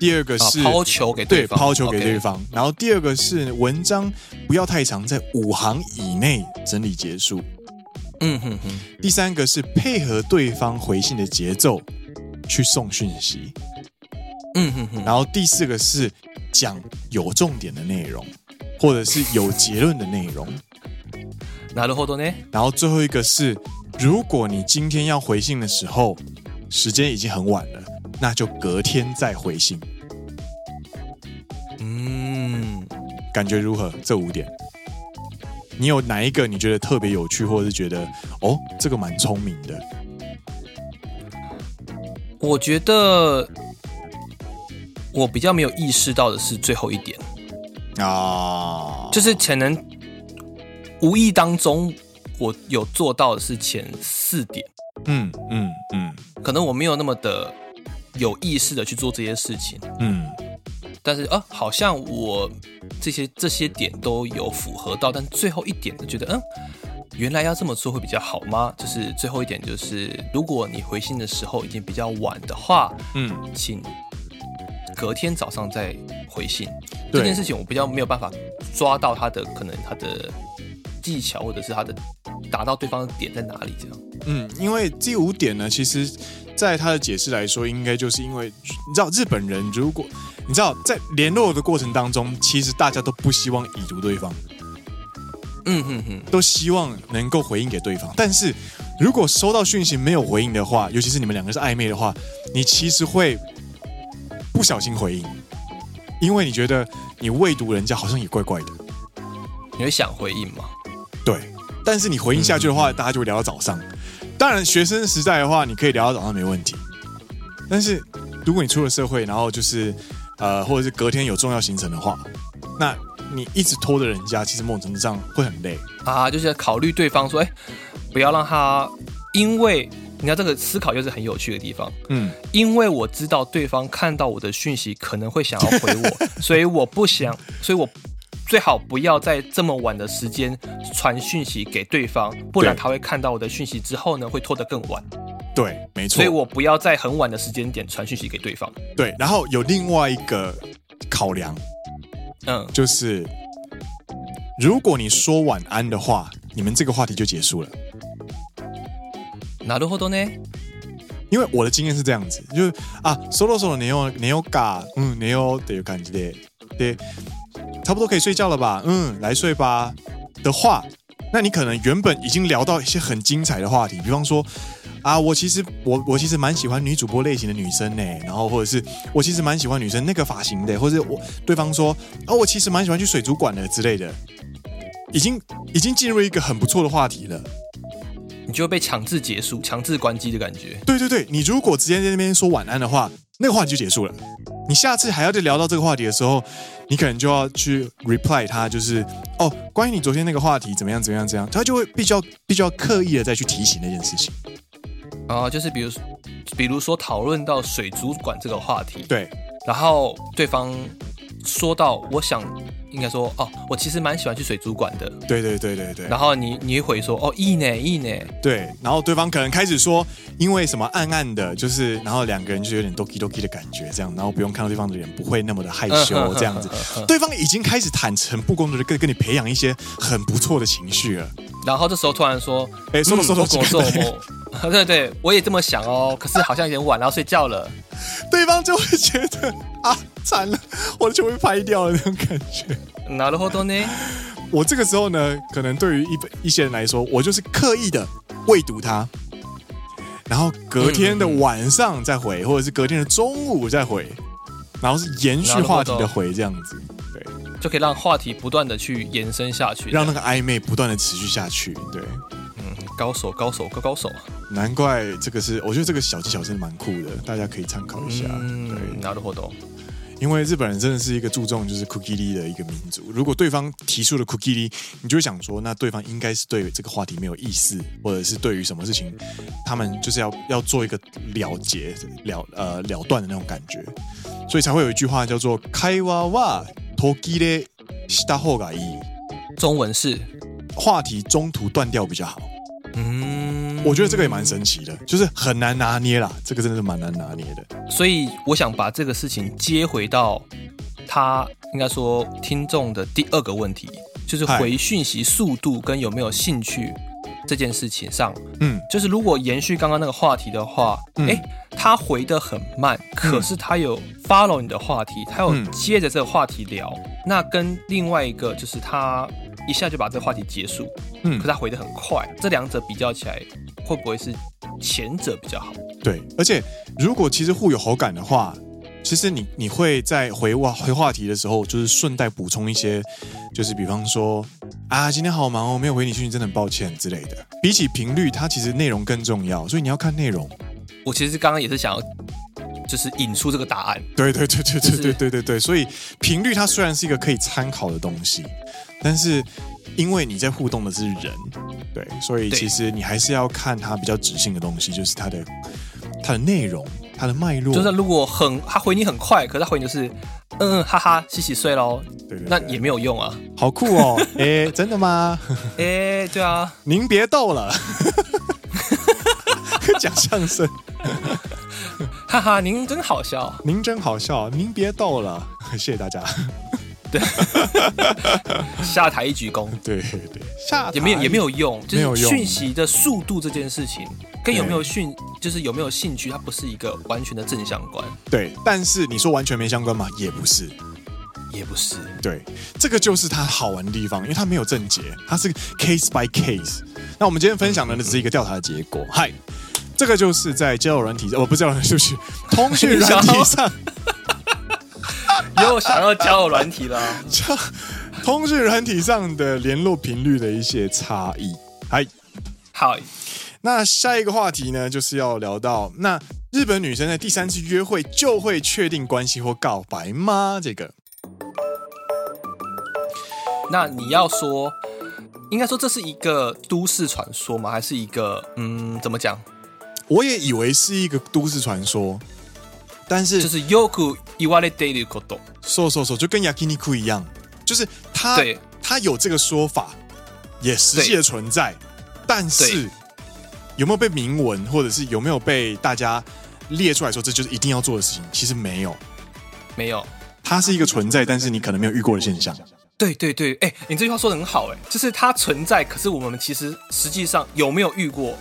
第二个是抛球给对方，对，抛球给对方。然后第二个是文章不要太长，在五行以内整理结束。嗯哼哼。第三个是配合对方回信的节奏去送讯息。嗯哼哼。然后第四个是。讲有重点的内容，或者是有结论的内容。なるほどね。然后最后一个是，如果你今天要回信的时候，时间已经很晚了，那就隔天再回信。嗯，感觉如何？这五点，你有哪一个你觉得特别有趣，或者是觉得哦，这个蛮聪明的？ 我觉得。我比较没有意识到的是最后一点啊，就是可能无意当中我有做到的是前四点，嗯嗯嗯，可能我没有那么的有意识的去做这些事情，嗯，但是啊，好像我这些这些点都有符合到，但最后一点就觉得，嗯，原来要这么做会比较好吗？就是最后一点就是，如果你回信的时候已经比较晚的话，嗯，请。隔天早上再回信，这件事情我比较没有办法抓到他的可能他的技巧，或者是他的达到对方的点在哪里这样。嗯，因为第五点呢，其实在他的解释来说，应该就是因为你知道日本人，如果你知道在联络的过程当中，其实大家都不希望已读对方，嗯哼哼，都希望能够回应给对方。但是如果收到讯息没有回应的话，尤其是你们两个是暧昧的话，你其实会。不小心回应，因为你觉得你未读人家好像也怪怪的，你会想回应吗？对，但是你回应下去的话，嗯、大家就会聊到早上。当然，学生时代的话，你可以聊到早上没问题。但是如果你出了社会，然后就是呃，或者是隔天有重要行程的话，那你一直拖着人家，其实某种程度上会很累啊。就是考虑对方说，哎，不要让他因为。你看这个思考就是很有趣的地方，嗯，因为我知道对方看到我的讯息可能会想要回我，所以我不想，所以我最好不要在这么晚的时间传讯息给对方，不然他会看到我的讯息之后呢，会拖得更晚。对，没错。所以我不要在很晚的时间点传讯息给对方。对，然后有另外一个考量，嗯，就是如果你说晚安的话，你们这个话题就结束了。なるほどね。因为我的经验是这样子，就是啊，そろそろ寝よう寝ようか，嗯，寝ようっていう感じで，对，差不多可以睡觉了吧，嗯，来睡吧的话，那你可能原本已经聊到一些很精彩的话题，比方说 啊，我其实我我其实蛮喜欢女主播类型的女生呢，然后或者是我其实蛮喜欢女生那个发型的，或者我对方说啊，我其实蛮喜欢去水族馆的之类的，已经已经进入一个很不错的话题了。你就会被强制结束、强制关机的感觉。对对对，你如果直接在那边说晚安的话，那个话题就结束了。你下次还要再聊到这个话题的时候，你可能就要去 reply 他，就是哦，关于你昨天那个话题怎么样怎么样怎样，他就会比较比较刻意的再去提醒那件事情。啊，就是比如比如说讨论到水族馆这个话题，对，然后对方说到，我想。应该说哦，我其实蛮喜欢去水族馆的。对对对对对。然后你你会回说哦，いいねいいね。对，然后对方可能开始说，因为什么暗暗的，就是然后两个人就有点 doki doki 的感觉，这样，然后不用看到对方的脸，不会那么的害羞，这样子。对方已经开始坦诚不公的跟跟你培养一些很不错的情绪了。然后这时候突然说，哎，说说说说说， 对对，我也这么想哦，可是好像有点晚，然后睡觉了。对方就会觉得啊，惨了，我就会拍掉了那种感觉。なるほど呢。我这个时候呢，可能对于一一些人来说，我就是刻意的未读他，然后隔天的晚上再回，或者是隔天的中午再回，然后是延续话题的回这样子，对，就可以让话题不断的去延伸下去，让那个暧昧不断的持续下去，对。 高手，高手，高高手，难怪这个是，我觉得这个小技巧真的蛮酷的，大家可以参考一下。嗯，なるほど。因为日本人真的是一个注重就是クッキリ的一个民族。如果对方提出了クッキリ，你就会想说，那对方应该是对这个话题没有意思，或者是对于什么事情，他们就是要要做一个了结了呃了断的那种感觉，所以才会有一句话叫做“会话は途切れした方がいい”，中文是话题中途断掉比较好。 嗯，我觉得这个也蛮神奇的，就是很难拿捏啦，这个真的是蛮难拿捏的。所以我想把这个事情接回到他应该说听众的第二个问题，就是回讯息速度跟有没有兴趣这件事情上。嗯，就是如果延续刚刚那个话题的话，哎、嗯，他回的很慢，可是他有 follow 你的话题，他有接着这个话题聊，嗯、那跟另外一个就是他。一下就把这个话题结束，嗯，可是他回的很快，这两者比较起来，会不会是前者比较好？对，而且如果其实互有好感的话，其实你你会在回话回话题的时候，就是顺带补充一些，就是比方说啊，今天好忙哦，没有回你讯息，真的很抱歉之类的。比起频率，它其实内容更重要，所以你要看内容。我其实刚刚也是想要，就是引出这个答案。对对对对对对对对对，所以频率它虽然是一个可以参考的东西。但是，因为你在互动的是人，对，所以其实你还是要看他比较直性的东西，就是他的他的内容，他的脉络。就是如果很他回你很快，可是他回你就是嗯嗯哈哈洗洗睡喽，对，对，对，那也没有用啊。好酷哦！哎，真的吗？哎，对啊。您别逗了，讲相声，哈哈，您真好笑，您真好笑，您别逗了，谢谢大家。对，下台一鞠躬。对对，下也没有也没有用，就是讯息的速度这件事情，跟有没有讯，就是有没有兴趣，它不是一个完全的正相关。对，但是你说完全没相关吗？也不是，也不是。对，这个就是它好玩的地方，因为它没有正解，它是 case by case。那我们今天分享的呢，只是一个调查的结果。嗨，这个就是在交友软体，哦，不是交友软体，就是通讯软体上。又想要交友软体了，通讯软体上的联络频率的一些差异。嗨，嗨，那下一个话题呢，就是要聊到那日本女生在第三次约会就会确定关系或告白吗？这个，那你要说，应该说这是一个都市传说吗？还是一个嗯，怎么讲？我也以为是一个都市传说。但是就是よく言われていること，说说说就跟焼き肉一样，就是他对他有这个说法，也实际的存在，但是有没有被明文，或者是有没有被大家列出来说这就是一定要做的事情？其实没有，没有，它是一个存在，但是你可能没有遇过的现象。对对对，哎，你这句话说得很好，哎，就是它存在，可是我们其实实际上有没有遇过？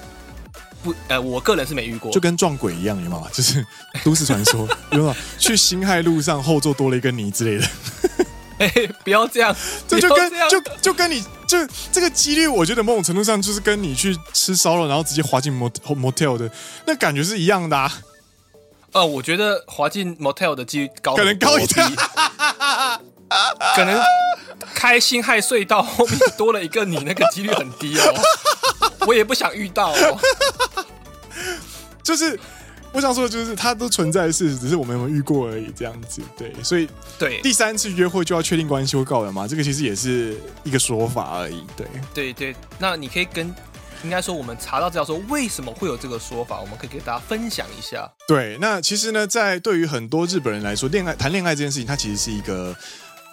不，呃，我个人是没遇过，就跟撞鬼一样，有没有？就是都市传说，有没有？去辛亥路上后座多了一个你之类的。哎，不要这样，这就跟就就跟你就这个几率，我觉得某种程度上就是跟你去吃烧肉，然后直接滑进 motel 的那感觉是一样的啊。呃，我觉得滑进 motel 的几率高，可能高一点，可能开辛亥隧道后面多了一个你，那个几率很低哦。我也不想遇到哦。就是我想说的就是，它都存在的事实，只是我们有没有遇过而已，这样子。对，所以对第三次约会就要确定关系或告了嘛？这个其实也是一个说法而已。对，对对，那你可以跟应该说我们查到资料说为什么会有这个说法，我们可以给大家分享一下。对，那其实呢，在对于很多日本人来说，恋爱谈恋爱这件事情，它其实是一个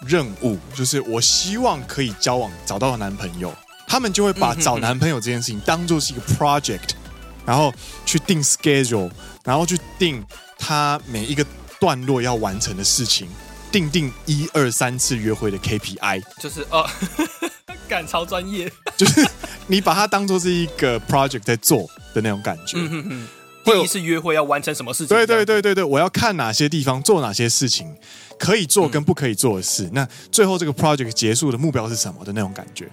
任务，就是我希望可以交往找到男朋友，他们就会把找男朋友这件事情当做是一个 project。然后去定 schedule，然后去定他每一个段落要完成的事情，定定一二三次约会的 KPI，就是哦，赶超专业，就是你把它当做是一个 project 在做的那种感觉。嗯哼哼，第一次约会要完成什么事情？对对对对对，我要看哪些地方做哪些事情，可以做跟不可以做的事。嗯、那最后这个 project 结束的目标是什么的那种感觉？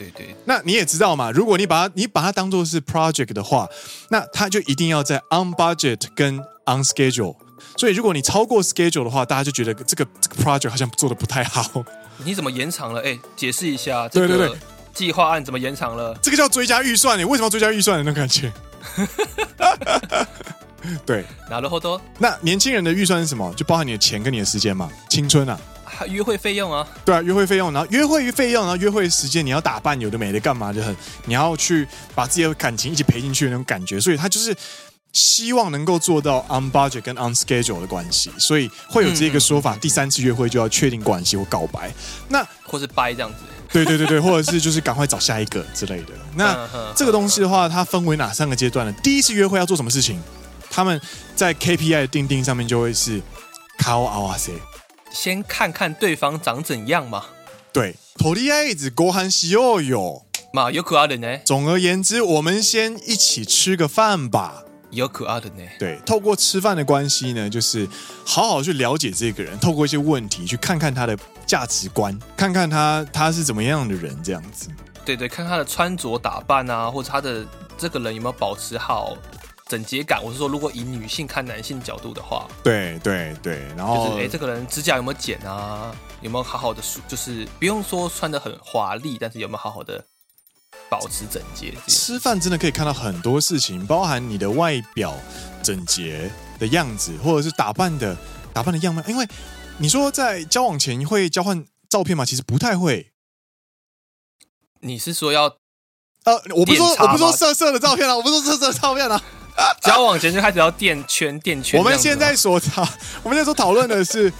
对对，那你也知道嘛，如果你把它你把它当做是 project 的话，那它就一定要在 on budget 跟 on schedule。所以如果你超过 schedule 的话，大家就觉得这个这个 project 好像做得不太好。你怎么延长了？哎，解释一下，对对对，计划案怎么延长了？这个叫追加预算，你为什么要追加预算的那种感觉？对，なるほど。那年轻人的预算是什么？就包含你的钱跟你的时间嘛，青春啊。 约会费用啊，对啊，约会费用，然后约会费用，然后约会时间，你要打扮，有的没的，干嘛就很，你要去把自己的感情一起赔进去的那种感觉，所以他就是希望能够做到 on budget 跟 on schedule 的关系，所以会有这个说法，嗯、第三次约会就要确定关系或告白，那或是掰这样子，对对对对，或者是就是赶快找下一个之类的。那 这个东西的话，它分为哪三个阶段呢？第一次约会要做什么事情？他们在 KPI 的定定上面就会是颜合わせ。先看看对方长怎样嘛。对，とりあえずご饭しようよ。嘛，よくある呢。总而言之，我们先一起吃个饭吧。よくある呢。对，透过吃饭的关系呢，就是好好去了解这个人，透过一些问题去看看他的价值观，看看他他是怎么样的人，这样子。对对，看他的穿着打扮啊，或者他的这个人有没有保持好。 整洁感，我是说，如果以女性看男性角度的话，对对对，然后就是哎，这个人指甲有没有剪啊？有没有好好的梳？就是不用说穿的很华丽，但是有没有好好的保持整洁？吃饭真的可以看到很多事情，包含你的外表整洁的样子，或者是打扮的打扮的样貌。因为你说在交往前会交换照片吗？其实不太会。你是说要呃，我不是说我不是说色色的照片啊，我不是说色色的照片啊。交往前就开始要垫圈垫圈。我们现在所讨，我们现在所讨论的是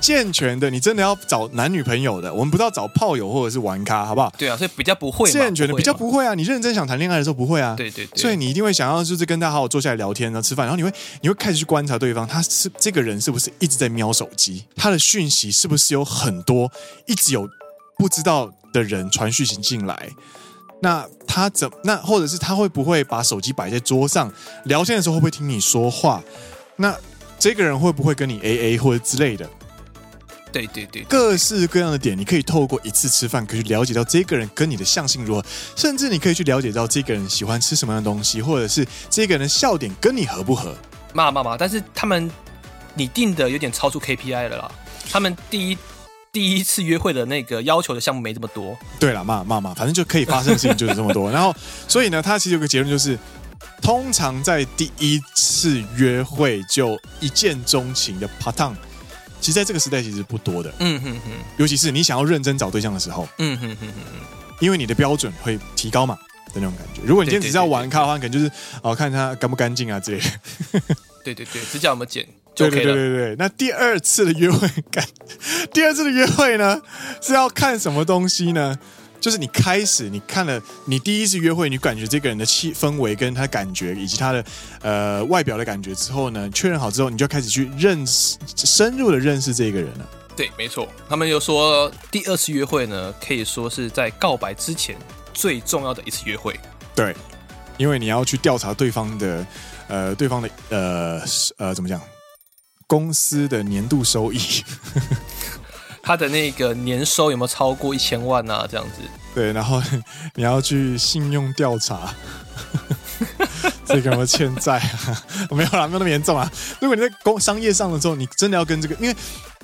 健全的。你真的要找男女朋友的，我们不知道找炮友或者是玩咖，好不好？对啊，所以比较不会健全的，比较不会啊。你认真想谈恋爱的时候不会啊。对对对。所以你一定会想要就是跟他好好坐下来聊天，然后吃饭，然后你会你会开始去观察对方，他是这个人是不是一直在瞄手机，他的讯息是不是有很多，一直有不知道的人传讯息进来。那他怎那或者是他会不会把手机摆在桌上聊天的时候会不会听你说话？那这个人会不会跟你 AA 或者之类的？对对对，各式各样的点，你可以透过一次吃饭，可以去了解到这个人跟你的相性如何，甚至你可以去了解到这个人喜欢吃什么样的东西，或者是这个人的笑点跟你合不合？骂骂骂！但是他们你定的有点超出 KPI 了啦，他们第一。第一次约会的那个要求的项目没这么多。对了，骂骂骂，反正就可以发生的事情就是这么多。然后，所以呢，他其实有个结论，就是通常在第一次约会就一见钟情的 part time，其实在这个时代其实不多的。嗯哼哼。尤其是你想要认真找对象的时候。嗯哼哼哼哼。因为你的标准会提高嘛的那种感觉。如果你今天只是要玩咖的话，可能就是哦，看他干不干净啊之类的。对对对，指甲有没有剪？对对对对对，那第二次的约会感，第二次的约会呢是要看什么东西呢？就是你开始你看了你第一次约会，你感觉这个人的气氛围跟他感觉以及他的呃外表的感觉之后呢，确认好之后，你就开始去认识深入的认识这个人了。对，没错，他们又说第二次约会呢，可以说是在告白之前最重要的一次约会。对，因为你要去调查对方的呃对方的呃呃怎么讲？公司的年度收益，他的那个年收有没有超过一千万啊？这样子。对，然后你要去信用调查，这个有没有欠债啊？没有啦，没有那么严重啊。如果你在工商业上的时候，你真的要跟这个，因为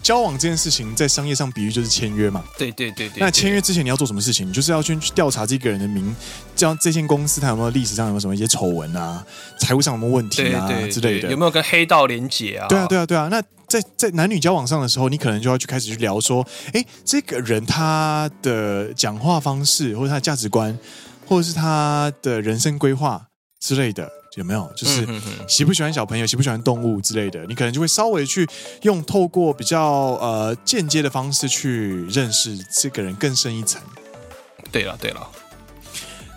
交往这件事情在商业上比喻就是签约嘛。对对对对。那签约之前你要做什么事情？你就是要去调查这个人的名，这样这间公司它有没有历史上有没有什么一些丑闻啊，财务上有没有问题啊之类的，有没有跟黑道连结啊？对啊对啊对啊。那在在男女交往上的时候，你可能就要去开始去聊说，哎，这个人他的讲话方式，或者他的价值观，或者是他的人生规划之类的。有没有就是喜不喜欢小朋友，喜不喜欢动物之类的？你可能就会稍微去用透过比较呃间接的方式去认识这个人更深一层。对了对了，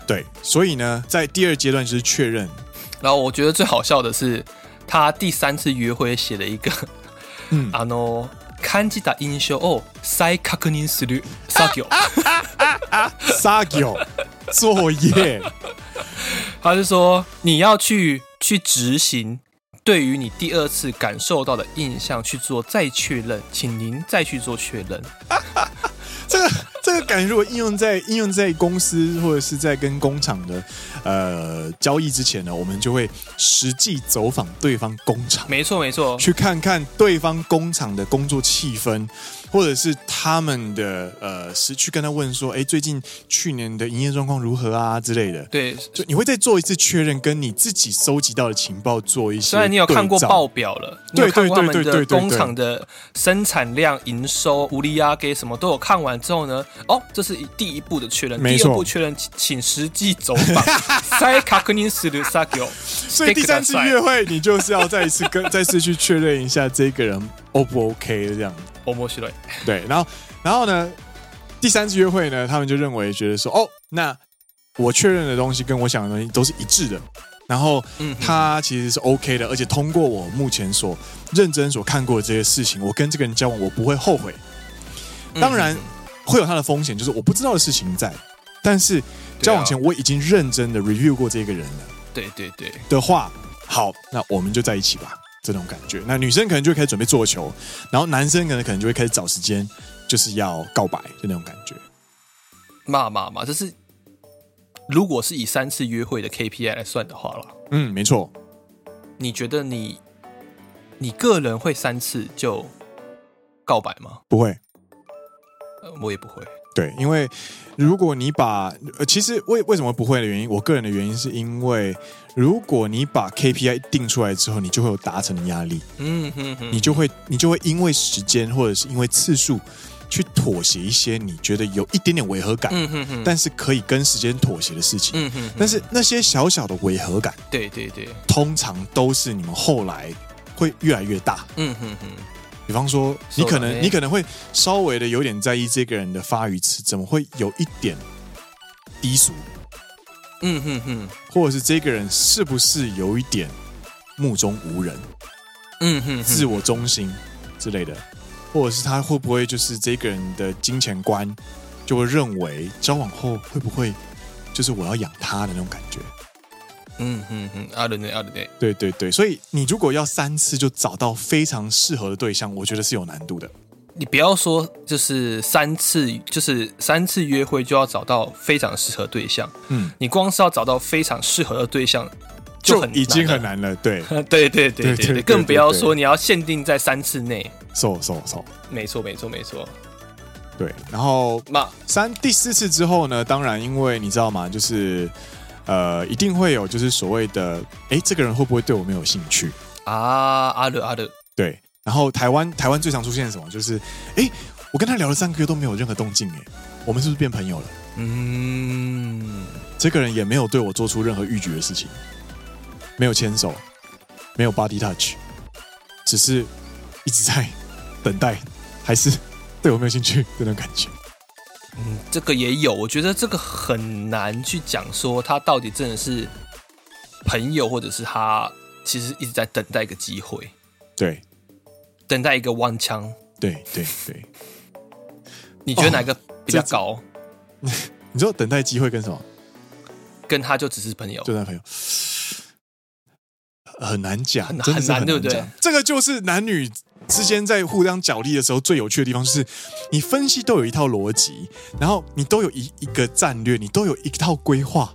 对，所以呢，在第二阶段就是确认。然后我觉得最好笑的是，他第三次约会写了一个，嗯，あの感じた印象を再确认する作业，作业作业。 他是说，你要去去执行，对于你第二次感受到的印象去做再确认，请您再去做确认。这个这个感觉如果应用在应用在公司或者是在跟工厂的呃交易之前呢，我们就会实际走访对方工厂。没错没错，去看看对方工厂的工作气氛。或者是他们的呃，是去跟他问说，哎，最近去年的营业状况如何啊之类的。对，就你会再做一次确认，跟你自己收集到的情报做一些。虽然你有看过报表了，你有看过他们的工厂的生产量、营收、无利啊给什么都有看完之后呢，哦，这是第一步的确认。第二步确认，请实际走访。再確認する作業。所以第三次约会，你就是要再一次跟 再次去确认一下这个人 O 不 OK 这样。对，然后，然后呢？第三次约会呢？他们就认为觉得说，哦，那我确认的东西跟我想的东西都是一致的，然后，嗯，他其实是 OK 的，而且通过我目前所认真所看过的这些事情，我跟这个人交往，我不会后悔。当然会有他的风险，就是我不知道的事情在，但是交往前我已经认真的 review 过这个人了。对对对的话，好，那我们就在一起吧。这种感觉，那女生可能就会开始准备做球，然后男生可能可能就会开始找时间，就是要告白，就那种感觉。嘛嘛嘛，这是如果是以三次约会的 KPI 来算的话了。嗯，没错。你觉得你你个人会三次就告白吗？不会，呃，我也不会。对，因为如果你把呃，其实为为什么不会的原因，我个人的原因是因为，如果你把 KPI 定出来之后，你就会有达成的压力，嗯哼哼，你就会你就会因为时间或者是因为次数去妥协一些你觉得有一点点违和感，嗯哼哼，但是可以跟时间妥协的事情，嗯哼哼，但是那些小小的违和感，对对对，通常都是你们后来会越来越大，嗯哼哼。比方说，你可能你可能会稍微的有点在意这个人的发语词，怎么会有一点低俗？嗯哼哼，或者是这个人是不是有一点目中无人？嗯哼，自我中心之类的，或者是他会不会就是这个人的金钱观就会认为交往后会不会就是我要养他的那种感觉？嗯嗯嗯，啊对对啊对对对对，所以你如果要三次就找到非常适合的对象，我觉得是有难度的。你不要说就是三次，就是三次约会就要找到非常适合对象。嗯，你光是要找到非常适合的对象就很就已经很难了。对对对对对对，更不要说你要限定在三次内。错错错，没错没错没错。对，然后那三第四次之后呢？当然，因为你知道吗？就是。呃，一定会有，就是所谓的，哎，这个人会不会对我没有兴趣啊？阿乐阿乐，对。然后台湾台湾最常出现什么？就是，哎，我跟他聊了三个月都没有任何动静，哎，我们是不是变朋友了？嗯，这个人也没有对我做出任何逾矩的事情，没有牵手，没有 body touch，只是一直在等待，还是对我没有兴趣这种感觉。嗯，这个也有，我觉得这个很难去讲说他到底真的是朋友，或者是他其实一直在等待一个机会，对，等待一个弯枪，对对对。你觉得哪个比较高？哦、你说等待机会跟什么？跟他就只是朋友，就当朋友，很难讲，很难，对不对？这个就是男女。之间在互相角力的时候，最有趣的地方就是，你分析都有一套逻辑，然后你都有一一个战略，你都有一套规划，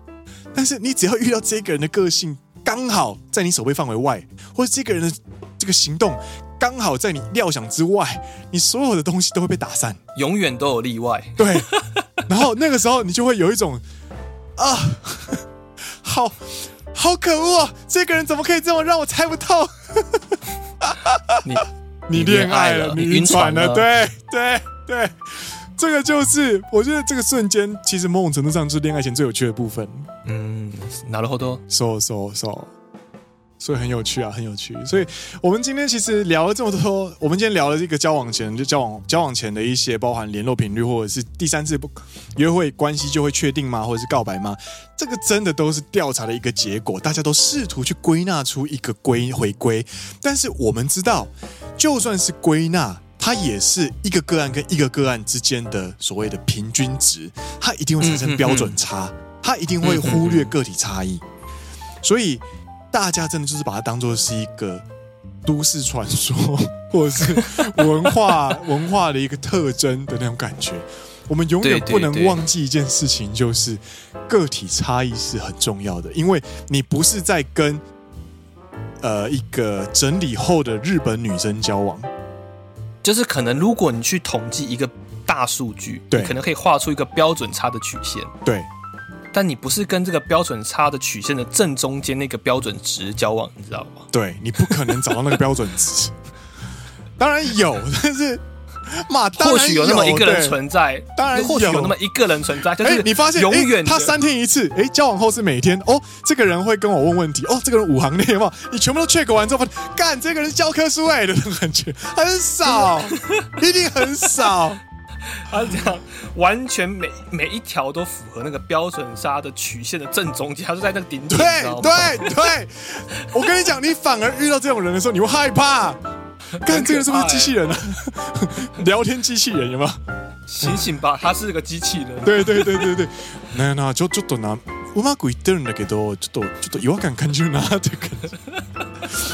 但是你只要遇到这个人的个性刚好在你手背范围外，或者这个人的这个行动刚好在你料想之外，你所有的东西都会被打散，永远都有例外。对，然后那个时候你就会有一种啊，好好可恶啊！这个人怎么可以这么让我猜不透？你你恋爱了，你晕船了，对对对，这个就是我觉得这个瞬间，其实某种程度上是恋爱前最有趣的部分。嗯，なるほど。so so so。 所以很有趣啊，很有趣。所以我们今天其实聊了这么多，我们今天聊了这个交往前就交往交往前的一些，包含联络频率，或者是第三次不约会关系就会确定吗？或者是告白吗？这个真的都是调查的一个结果，大家都试图去归纳出一个归回归。但是我们知道，就算是归纳，它也是一个个案跟一个个案之间的所谓的平均值，它一定会产生标准差，它一定会忽略个体差异，所以。大家真的就是把它当做是一个都市传说，或者是文化 文化的一个特征的那种感觉。我们永远不能忘记一件事情，就是个体差异是很重要的，因为你不是在跟呃一个整理后的日本女生交往，就是可能如果你去统计一个大数据，对，可能可以画出一个标准差的曲线，对。但你不是跟这个标准差的曲线的正中间那个标准值交往，你知道吗？对，你不可能找到那个标准值。当然有，但是嘛，或许有那么一个人存在。当然，或许有那么一个人存在。就是你发现永远他三天一次，哎，交往后是每天。哦，这个人会跟我问问题。哦，这个人五行内嘛，你全部都 check 完之后，干这个人是教科书哎的感觉很少，一定很少。他是这样，完全每每一条都符合那个标准差的曲线的正中间，他是在那个顶点。对对对，我跟你讲，你反而遇到这种人的时候，你会害怕。看这个人是不是机器人啊？聊天机器人有没有？醒醒吧，他是个机器人。对对对对对。那那就就多拿うまくいってるんだけど、ちょっとちょっと违和感感じるなって感じ。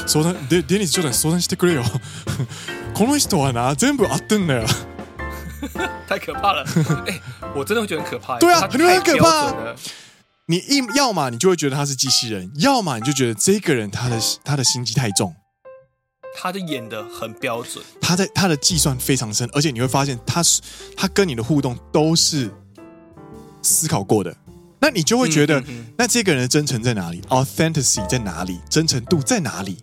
相谈でデニスちょっと相谈してくれよ。この人はな全部合ってんだよ。 太可怕了！哎、欸，我真的会觉得很可怕。对啊，很很可怕。你一要么你就会觉得他是机器人，要么你就觉得这个人他的他的心机太重，他的演的很标准，他在他的计算非常深，而且你会发现他是他跟你的互动都是思考过的，那你就会觉得，那这个人的真诚在哪里？Authenticity 在哪里？真诚度在哪里？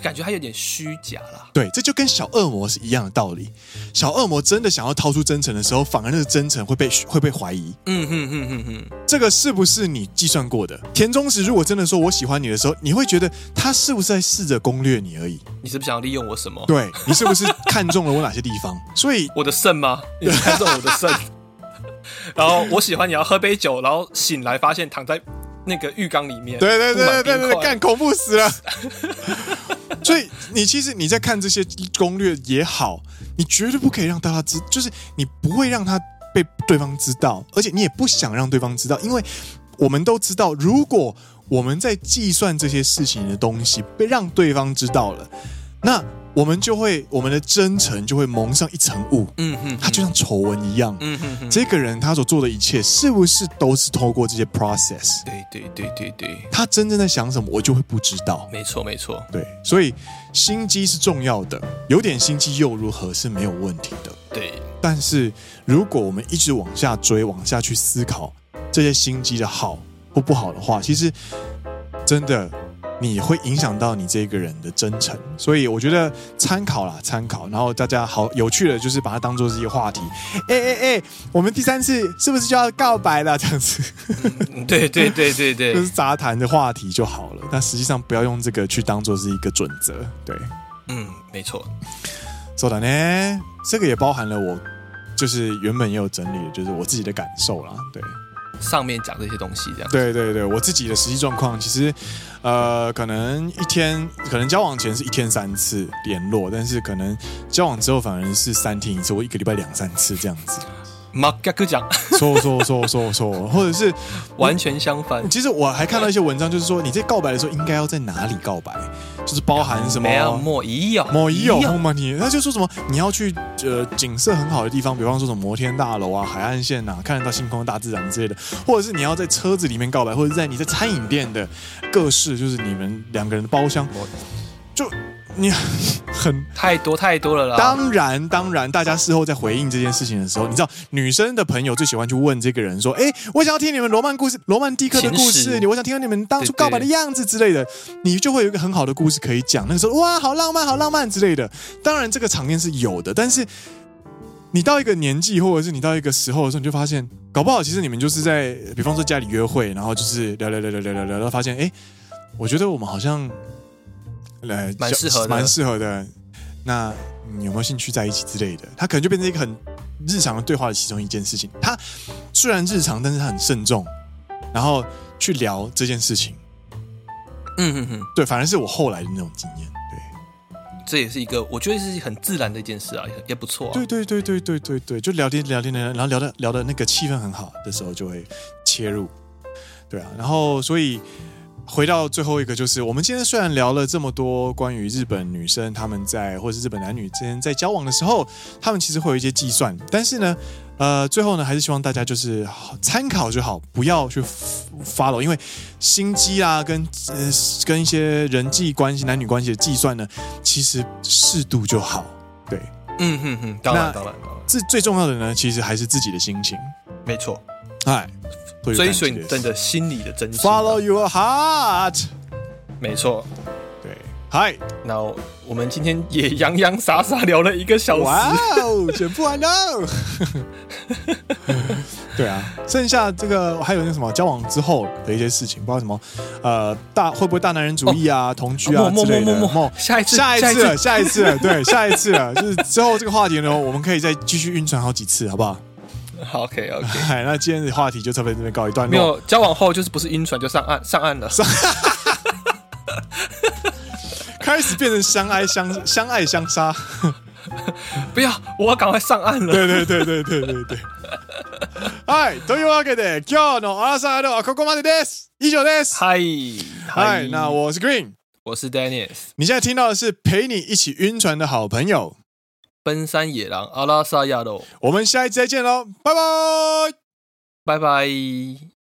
感觉他有点虚假了。对，这就跟小恶魔是一样的道理。小恶魔真的想要掏出真诚的时候，反而那个真诚会被会被怀疑。嗯哼哼哼哼，这个是不是你计算过的？田中实如果真的说我喜欢你的时候，你会觉得他是不是在试着攻略你而已？你是不是想要利用我什么？对，你是不是看中了我哪些地方？所以我的肾吗？你是看中我的肾？然后我喜欢你要喝杯酒，然后醒来发现躺在那个浴缸里面。对对对对对对，干恐怖死了。所以你其实你在看这些攻略也好，你绝对不可以让大家知，就是你不会让他被对方知道，而且你也不想让对方知道，因为我们都知道，如果我们在计算这些事情的东西被让对方知道了，那。我们就会，我们的真诚就会蒙上一层雾。嗯哼，他就像丑闻一样。嗯哼，这个人他所做的一切，是不是都是透过这些 process？对对对对对。他真正在想什么，我就会不知道。没错没错。对，所以心机是重要的，有点心机又如何是没有问题的。对。但是如果我们一直往下追，往下去思考这些心机的好或不好的话，其实真的。你会影响到你这个人的真诚，所以我觉得参考啦，参考。然后大家好有趣的，就是把它当做是一个话题。哎哎哎，我们第三次是不是就要告白了？这样子？嗯、对对对对对，就是杂谈的话题就好了。但实际上不要用这个去当做是一个准则。对，嗯，没错。说的呢，这个也包含了我，就是原本也有整理的，就是我自己的感受啦。对。上面讲这些东西，这样对对对，我自己的实际状况，其实，呃，可能一天，可能交往前是一天三次联络，但是可能交往之后反而是三天一次，我一个礼拜两三次这样子。马嘎哥讲，说说说说说，或者是完全相反。其实我还看到一些文章，就是说你在告白的时候应该要在哪里告白，就是包含什么？莫宜有，莫宜有，嘛你，他就说什么你要去呃景色很好的地方，比方说什么摩天大楼啊、海岸线呐、啊，看得到星空、大自然之类的，或者是你要在车子里面告白，或者是在你在餐饮店的各式，就是你们两个人的包厢，就你 很太多太多了啦。当然，当然，大家事后在回应这件事情的时候，你知道，女生的朋友最喜欢去问这个人说：“哎，我想要听你们罗曼故事、罗曼蒂克的故事，你我想听你们当初告白的样子之类的。”你就会有一个很好的故事可以讲。那个时候，哇，好浪漫，好浪漫之类的。当然，这个场面是有的，但是你到一个年纪，或者是你到一个时候的时候，你就发现，搞不好其实你们就是在，比方说家里约会，然后就是聊聊聊聊聊聊聊，然后发现，哎，我觉得我们好像。来，蛮适合的，蛮适合的。那你有没有兴趣在一起之类的？他可能就变成一个很日常的对话的其中一件事情。他虽然日常，但是他很慎重，然后去聊这件事情。嗯哼哼，对，反而是我后来的那种经验。对，这也是一个我觉得是很自然的一件事啊，也也不错啊。对对对对对对对，就聊天聊天聊，然后聊的聊的那个气氛很好的时候，就会切入。对啊，然后所以。回到最后一个，就是我们今天虽然聊了这么多关于日本女生他们在或者是日本男女之间在交往的时候，他们其实会有一些计算，但是呢，呃，最后呢，还是希望大家就是参考就好，不要去 follow，因为心机啊，跟呃跟一些人际关系、男女关系的计算呢，其实适度就好。对，嗯哼哼，当然当然，这最重要的呢，其实还是自己的心情。没错，哎。追随你真的心里的真心，Follow your heart，没错，对，嗨，那我们今天也洋洋洒洒聊了一个小时，哇哦，剪不完的。对啊，剩下这个还有那什么交往之后的一些事情，不知道什么，呃，大会不会大男人主义啊，同居啊之类的。下一次，下一次，下一次，对，下一次了，就是之后这个话题呢，我们可以再继续晕船好几次，好不好？好，OK OK，那今天的话题就差不多这边告一段落。没有交往后就是不是晕船就上岸上岸了，上开始变成相爱相相爱相杀。不要，我要赶快上岸了。对对对对对对对。嗨，というわけで今日のアラサーはここまでです。以上です。嗨嗨，那我是 Green，我是 Dennis。你现在听到的是陪你一起晕船的好朋友。 奔山野狼阿拉萨亚罗，我们下一次再见喽，拜拜，拜拜。